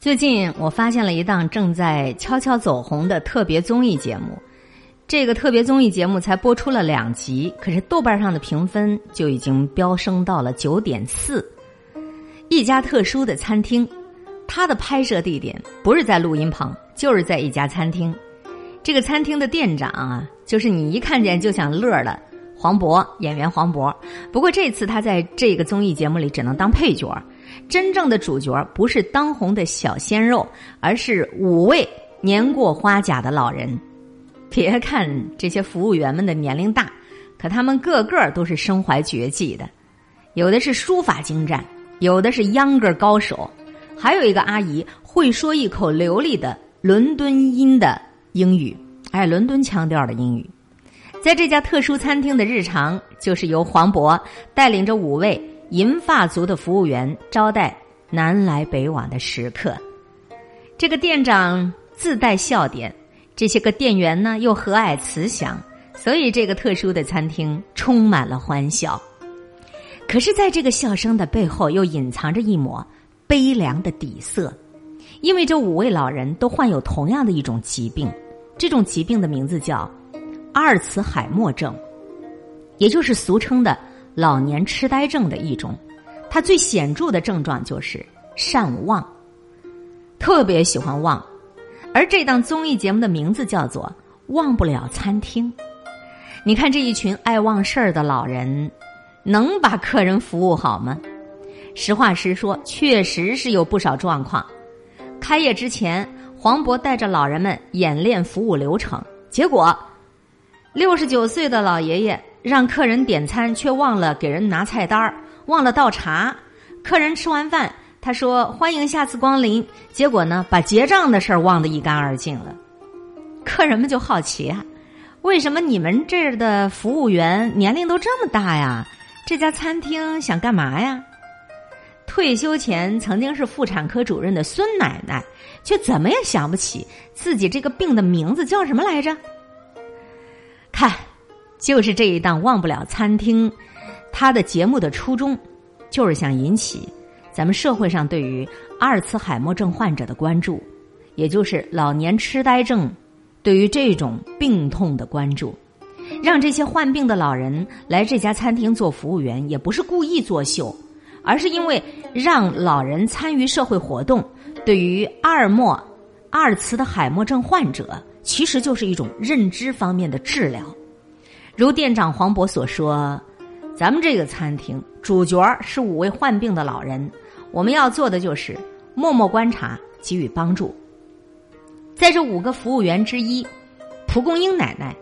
最近我发现了一档正在悄悄走红的特别综艺节目，这个特别综艺节目才播出了两集，可是豆瓣上的评分就已经飙升到了九点四。一家特殊的餐厅，它的拍摄地点不是在录音棚，就是在一家餐厅。这个餐厅的店长啊，就是你一看见就想乐的黄渤演员黄渤。不过这次他在这个综艺节目里只能当配角。真正的主角不是当红的小鲜肉，而是五位年过花甲的老人。别看这些服务员们的年龄大，可他们个个都是身怀绝技的。有的是书法精湛，有的是秧歌高手，还有一个阿姨会说一口流利的伦敦音的英语，哎，伦敦腔调的英语。在这家特殊餐厅的日常，就是由黄渤带领着五位。银发族的服务员招待南来北往的食客，这个店长自带笑点，这些个店员呢又和蔼慈祥，所以这个特殊的餐厅充满了欢笑。可是，在这个笑声的背后，又隐藏着一抹悲凉的底色，因为这五位老人都患有同样的一种疾病，这种疾病的名字叫阿尔茨海默症，也就是俗称的。老年痴呆症的一种，它最显著的症状就是善忘，特别喜欢忘。而这档综艺节目的名字叫做《忘不了餐厅》。你看这一群爱忘事儿的老人，能把客人服务好吗？实话实说，确实是有不少状况。开业之前，黄渤带着老人们演练服务流程，结果六十九岁的老爷爷。让客人点餐，却忘了给人拿菜单儿，忘了倒茶。客人吃完饭，他说：“欢迎下次光临。”结果呢，把结账的事儿忘得一干二净了。客人们就好奇啊，为什么你们这儿的服务员年龄都这么大呀？这家餐厅想干嘛呀？退休前曾经是妇产科主任的孙奶奶，却怎么也想不起自己这个病的名字叫什么来着？看。就是这一档忘不了餐厅，他的节目的初衷，就是想引起咱们社会上对于阿尔茨海默症患者的关注，也就是老年痴呆症对于这种病痛的关注，让这些患病的老人来这家餐厅做服务员，也不是故意作秀，而是因为让老人参与社会活动，对于阿尔默阿尔茨的海默症患者，其实就是一种认知方面的治疗。如店长黄渤所说，咱们这个餐厅主角是五位患病的老人，我们要做的就是默默观察，给予帮助。在这五个服务员之一，蒲公英奶奶，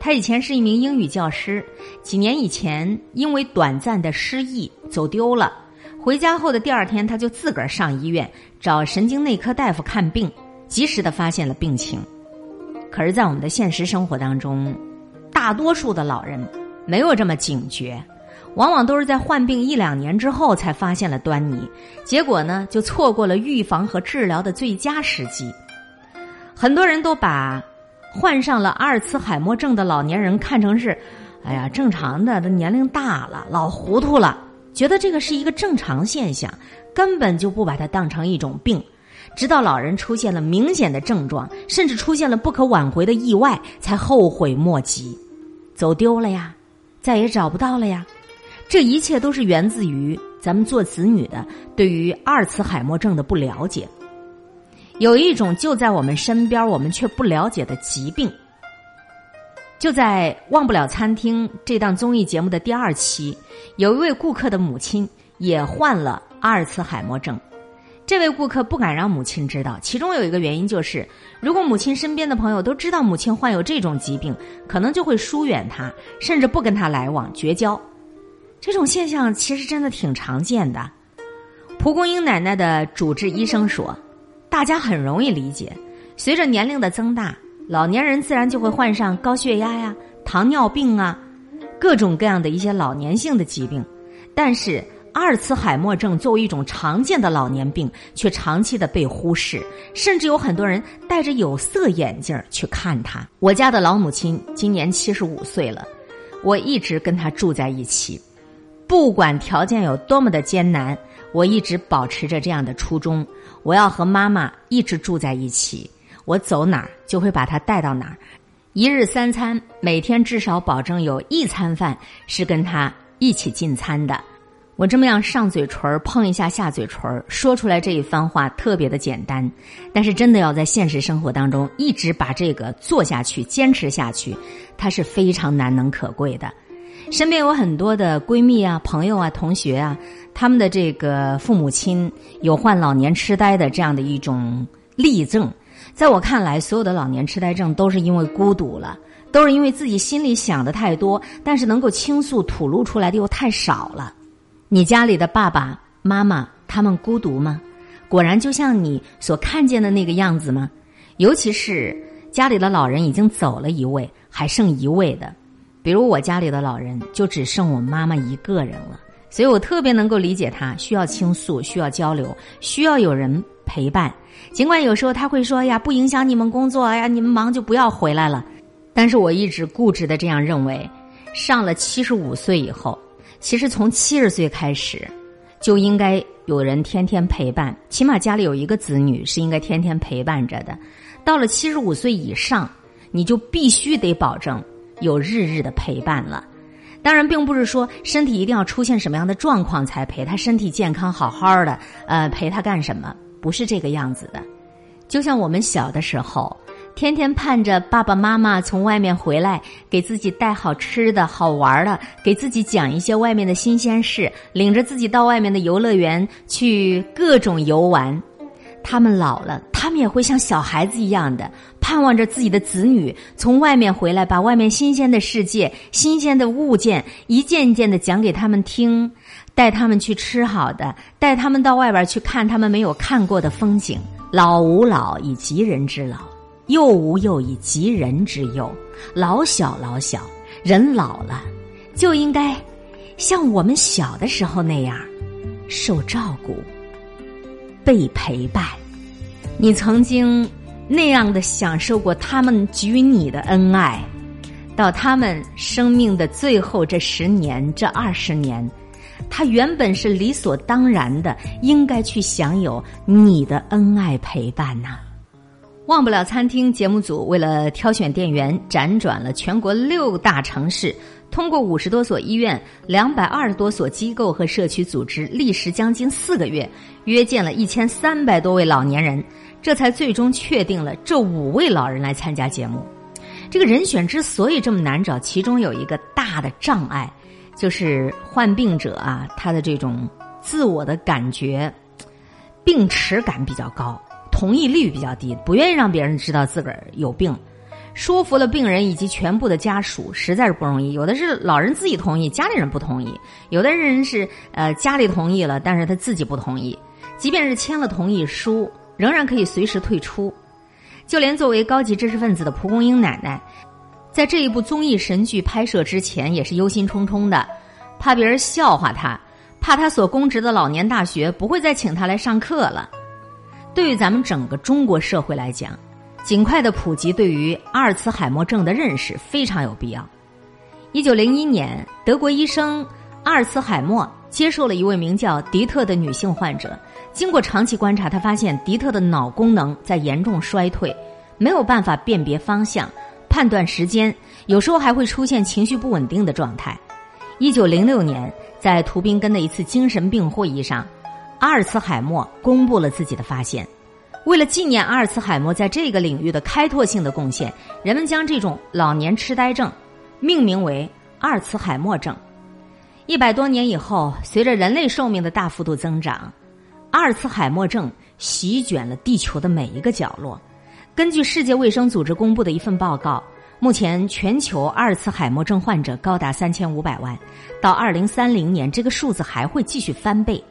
她以前是一名英语教师，几年以前因为短暂的失忆走丢了，回家后的第二天，她就自个儿上医院找神经内科大夫看病，及时的发现了病情。可是，在我们的现实生活当中，大多数的老人没有这么警觉，往往都是在患病一两年之后才发现了端倪，结果呢就错过了预防和治疗的最佳时机。很多人都把患上了阿尔茨海默症的老年人看成是，哎呀正常的，他年龄大了，老糊涂了，觉得这个是一个正常现象，根本就不把它当成一种病。直到老人出现了明显的症状，甚至出现了不可挽回的意外，才后悔莫及，走丢了呀，再也找不到了呀。这一切都是源自于咱们做子女的对于阿尔茨海默症的不了解。有一种就在我们身边，我们却不了解的疾病。就在《忘不了餐厅》这档综艺节目的第二期，有一位顾客的母亲也患了阿尔茨海默症。这位顾客不敢让母亲知道，其中有一个原因就是，如果母亲身边的朋友都知道母亲患有这种疾病，可能就会疏远他，甚至不跟他来往，绝交。这种现象其实真的挺常见的。蒲公英奶奶的主治医生说：“大家很容易理解，随着年龄的增大，老年人自然就会患上高血压呀、糖尿病啊，各种各样的一些老年性的疾病，但是。”阿尔茨海默症作为一种常见的老年病，却长期的被忽视，甚至有很多人戴着有色眼镜去看他。我家的老母亲今年七十五岁了，我一直跟她住在一起，不管条件有多么的艰难，我一直保持着这样的初衷，我要和妈妈一直住在一起。我走哪儿就会把她带到哪儿，一日三餐，每天至少保证有一餐饭是跟她一起进餐的。我这么样上嘴唇碰一下下嘴唇说出来这一番话特别的简单，但是真的要在现实生活当中一直把这个做下去、坚持下去，它是非常难能可贵的。身边有很多的闺蜜啊、朋友啊、同学啊，他们的这个父母亲有患老年痴呆的这样的一种例证。在我看来，所有的老年痴呆症都是因为孤独了，都是因为自己心里想的太多，但是能够倾诉吐露出来的又太少了。你家里的爸爸妈妈他们孤独吗？果然就像你所看见的那个样子吗？尤其是家里的老人已经走了一位，还剩一位的，比如我家里的老人就只剩我妈妈一个人了，所以我特别能够理解他需要倾诉、需要交流、需要有人陪伴。尽管有时候他会说：“呀，不影响你们工作，哎呀，你们忙就不要回来了。”但是我一直固执的这样认为，上了七十五岁以后。其实从七十岁开始，就应该有人天天陪伴，起码家里有一个子女是应该天天陪伴着的。到了七十五岁以上，你就必须得保证有日日的陪伴了。当然，并不是说身体一定要出现什么样的状况才陪他，身体健康好好的，呃，陪他干什么？不是这个样子的。就像我们小的时候。天天盼着爸爸妈妈从外面回来，给自己带好吃的好玩的，给自己讲一些外面的新鲜事，领着自己到外面的游乐园去各种游玩。他们老了，他们也会像小孩子一样的盼望着自己的子女从外面回来，把外面新鲜的世界、新鲜的物件一件一件的讲给他们听，带他们去吃好的，带他们到外边去看他们没有看过的风景。老吾老以及人之老。幼吾幼以及人之幼，老小老小，人老了就应该像我们小的时候那样受照顾、被陪伴。你曾经那样的享受过他们给予你的恩爱，到他们生命的最后这十年、这二十年，他原本是理所当然的应该去享有你的恩爱陪伴呐。忘不了餐厅节目组为了挑选店员，辗转了全国六大城市，通过五十多所医院、两百二十多所机构和社区组织，历时将近四个月，约见了一千三百多位老年人，这才最终确定了这五位老人来参加节目。这个人选之所以这么难找，其中有一个大的障碍，就是患病者啊，他的这种自我的感觉病耻感比较高。同意率比较低，不愿意让别人知道自个儿有病，说服了病人以及全部的家属，实在是不容易。有的是老人自己同意，家里人不同意；有的人是呃家里同意了，但是他自己不同意。即便是签了同意书，仍然可以随时退出。就连作为高级知识分子的蒲公英奶奶，在这一部综艺神剧拍摄之前，也是忧心忡忡的，怕别人笑话他，怕他所供职的老年大学不会再请他来上课了。对于咱们整个中国社会来讲，尽快的普及对于阿尔茨海默症的认识非常有必要。一九零一年，德国医生阿尔茨海默接受了一位名叫迪特的女性患者，经过长期观察，他发现迪特的脑功能在严重衰退，没有办法辨别方向、判断时间，有时候还会出现情绪不稳定的状态。一九零六年，在图宾根的一次精神病会议上。阿尔茨海默公布了自己的发现。为了纪念阿尔茨海默在这个领域的开拓性的贡献，人们将这种老年痴呆症命名为阿尔茨海默症。一百多年以后，随着人类寿命的大幅度增长，阿尔茨海默症席卷了地球的每一个角落。根据世界卫生组织公布的一份报告，目前全球阿尔茨海默症患者高达三千五百万，到二零三零年，这个数字还会继续翻倍。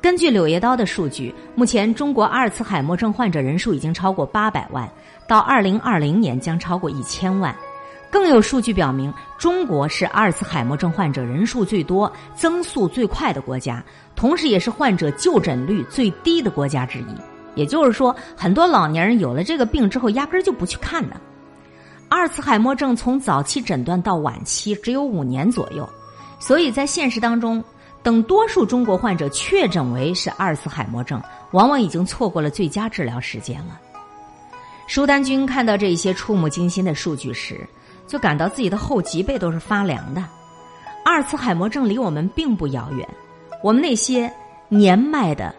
根据柳叶刀的数据，目前中国阿尔茨海默症患者人数已经超过八百万，到二零二零年将超过一千万。更有数据表明，中国是阿尔茨海默症患者人数最多、增速最快的国家，同时也是患者就诊率最低的国家之一。也就是说，很多老年人有了这个病之后，压根就不去看的。阿尔茨海默症从早期诊断到晚期只有五年左右，所以在现实当中。等多数中国患者确诊为是阿尔茨海默症，往往已经错过了最佳治疗时间了。舒丹君看到这些触目惊心的数据时，就感到自己的后脊背都是发凉的。阿尔茨海默症离我们并不遥远，我们那些年迈的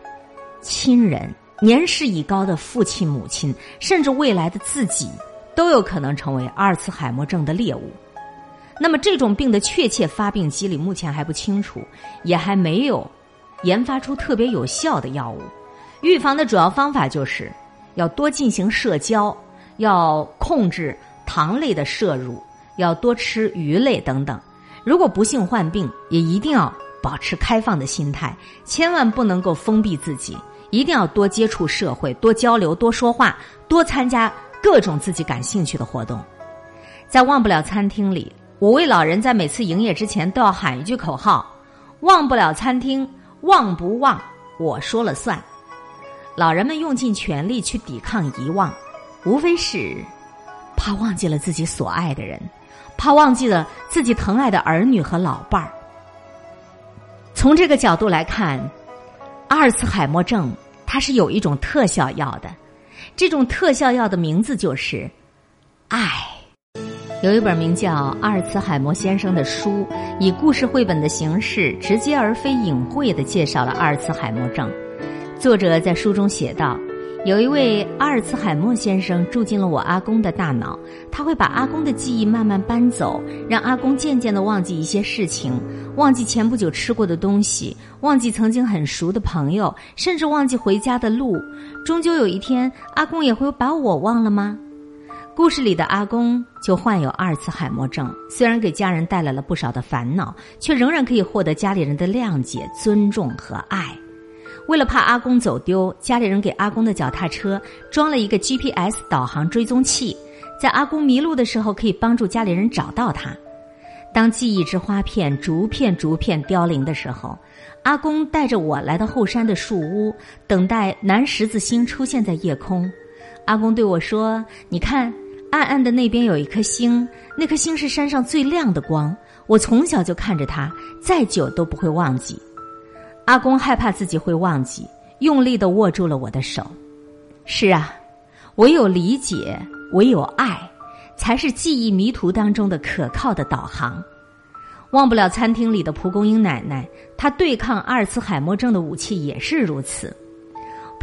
亲人、年事已高的父亲、母亲，甚至未来的自己，都有可能成为阿尔茨海默症的猎物。那么，这种病的确切发病机理目前还不清楚，也还没有研发出特别有效的药物。预防的主要方法就是要多进行社交，要控制糖类的摄入，要多吃鱼类等等。如果不幸患病，也一定要保持开放的心态，千万不能够封闭自己，一定要多接触社会，多交流，多说话，多参加各种自己感兴趣的活动。在忘不了餐厅里。五位老人在每次营业之前都要喊一句口号：“忘不了餐厅，忘不忘我说了算。”老人们用尽全力去抵抗遗忘，无非是怕忘记了自己所爱的人，怕忘记了自己疼爱的儿女和老伴儿。从这个角度来看，阿尔茨海默症它是有一种特效药的，这种特效药的名字就是爱。有一本名叫《阿尔茨海默先生》的书，以故事绘本的形式，直接而非隐晦的介绍了阿尔茨海默症。作者在书中写道：“有一位阿尔茨海默先生住进了我阿公的大脑，他会把阿公的记忆慢慢搬走，让阿公渐渐的忘记一些事情，忘记前不久吃过的东西，忘记曾经很熟的朋友，甚至忘记回家的路。终究有一天，阿公也会把我忘了吗？”故事里的阿公就患有阿尔茨海默症，虽然给家人带来了不少的烦恼，却仍然可以获得家里人的谅解、尊重和爱。为了怕阿公走丢，家里人给阿公的脚踏车装了一个 GPS 导航追踪器，在阿公迷路的时候可以帮助家里人找到他。当记忆之花片逐片逐片凋零的时候，阿公带着我来到后山的树屋，等待南十字星出现在夜空。阿公对我说：“你看。”暗暗的那边有一颗星，那颗星是山上最亮的光。我从小就看着它，再久都不会忘记。阿公害怕自己会忘记，用力的握住了我的手。是啊，唯有理解，唯有爱，才是记忆迷途当中的可靠的导航。忘不了餐厅里的蒲公英奶奶，她对抗阿尔茨海默症的武器也是如此。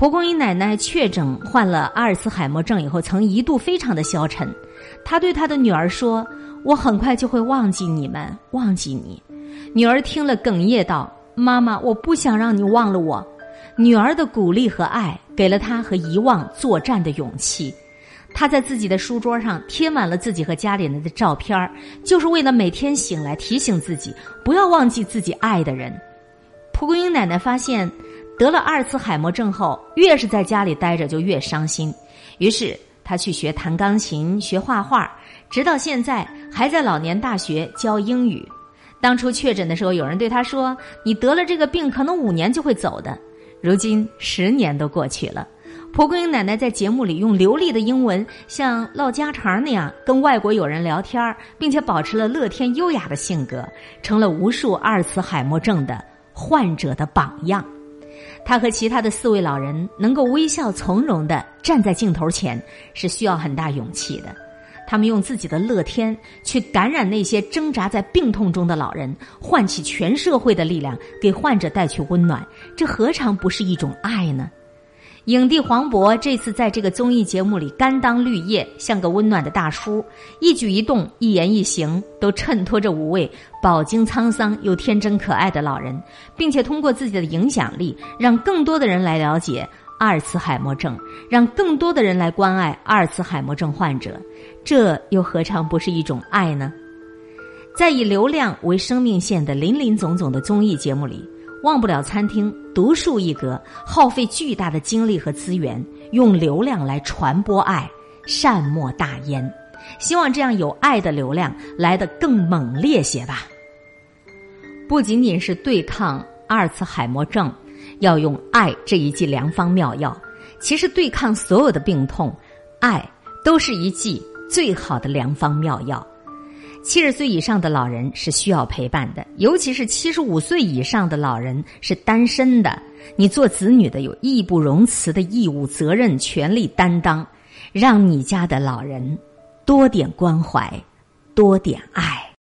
蒲公英奶奶确诊患了阿尔茨海默症以后，曾一度非常的消沉。她对她的女儿说：“我很快就会忘记你们，忘记你。”女儿听了哽咽道：“妈妈，我不想让你忘了我。”女儿的鼓励和爱给了她和遗忘作战的勇气。她在自己的书桌上贴满了自己和家里人的照片就是为了每天醒来提醒自己不要忘记自己爱的人。蒲公英奶奶发现。得了阿尔茨海默症后，越是在家里待着就越伤心。于是他去学弹钢琴、学画画，直到现在还在老年大学教英语。当初确诊的时候，有人对他说：“你得了这个病，可能五年就会走的。”如今十年都过去了，蒲公英奶奶在节目里用流利的英文，像唠家常那样跟外国友人聊天，并且保持了乐天优雅的性格，成了无数阿尔茨海默症的患者的榜样。他和其他的四位老人能够微笑从容地站在镜头前，是需要很大勇气的。他们用自己的乐天去感染那些挣扎在病痛中的老人，唤起全社会的力量，给患者带去温暖。这何尝不是一种爱呢？影帝黄渤这次在这个综艺节目里甘当绿叶，像个温暖的大叔，一举一动、一言一行都衬托着五位饱经沧桑又天真可爱的老人，并且通过自己的影响力，让更多的人来了解阿尔茨海默症，让更多的人来关爱阿尔茨海默症患者，这又何尝不是一种爱呢？在以流量为生命线的林林总总的综艺节目里。忘不了餐厅，独树一格，耗费巨大的精力和资源，用流量来传播爱，善莫大焉。希望这样有爱的流量来得更猛烈些吧。不仅仅是对抗阿尔茨海默症，要用爱这一剂良方妙药。其实对抗所有的病痛，爱都是一剂最好的良方妙药。七十岁以上的老人是需要陪伴的，尤其是七十五岁以上的老人是单身的。你做子女的有义不容辞的义务、责任、权利担当，让你家的老人多点关怀，多点爱。